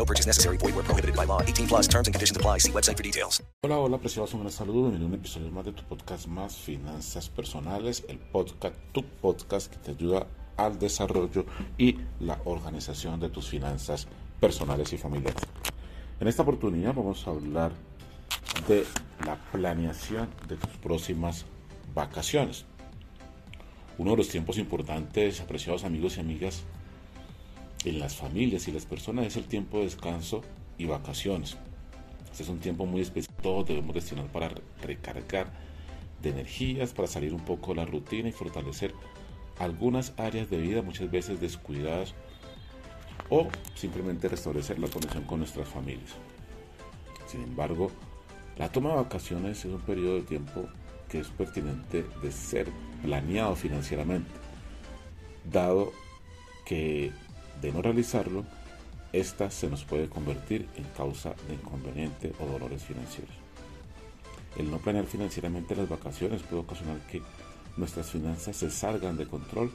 No purchase necessary. Void where prohibited by law. 18 plus terms and conditions apply. See website for details. Hola, hola, apreciados, un gran saludo. Bienvenido a un episodio más de tu podcast Más Finanzas Personales, el podcast, tu podcast que te ayuda al desarrollo y la organización de tus finanzas personales y familiares. En esta oportunidad vamos a hablar de la planeación de tus próximas vacaciones. Uno de los tiempos importantes, apreciados amigos y amigas, en las familias y las personas es el tiempo de descanso y vacaciones. Este es un tiempo muy especial, todos debemos destinar para recargar de energías, para salir un poco de la rutina y fortalecer algunas áreas de vida muchas veces descuidadas o simplemente restablecer la conexión con nuestras familias. Sin embargo, la toma de vacaciones es un periodo de tiempo que es pertinente de ser planeado financieramente, dado que de no realizarlo, esta se nos puede convertir en causa de inconveniente o dolores financieros. El no planear financieramente las vacaciones puede ocasionar que nuestras finanzas se salgan de control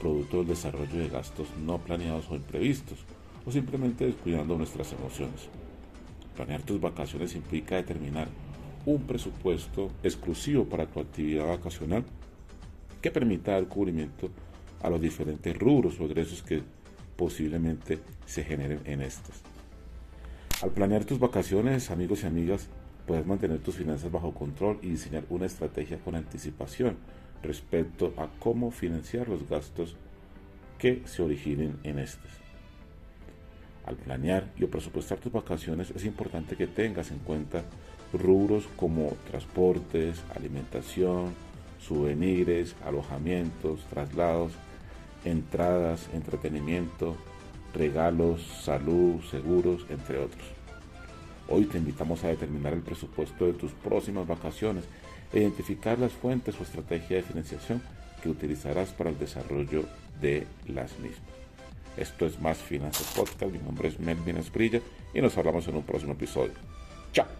producto del desarrollo de gastos no planeados o imprevistos, o simplemente descuidando nuestras emociones. Planear tus vacaciones implica determinar un presupuesto exclusivo para tu actividad vacacional que permita dar cubrimiento a los diferentes rubros o egresos que posiblemente se generen en estas. Al planear tus vacaciones, amigos y amigas, puedes mantener tus finanzas bajo control y diseñar una estrategia con anticipación respecto a cómo financiar los gastos que se originen en estas. Al planear y presupuestar tus vacaciones es importante que tengas en cuenta rubros como transportes, alimentación, souvenirs, alojamientos, traslados, entradas, entretenimiento, regalos, salud, seguros, entre otros. Hoy te invitamos a determinar el presupuesto de tus próximas vacaciones e identificar las fuentes o estrategia de financiación que utilizarás para el desarrollo de las mismas. Esto es Más Finanzas Podcast. Mi nombre es Melvin Esprilla y nos hablamos en un próximo episodio. Chao.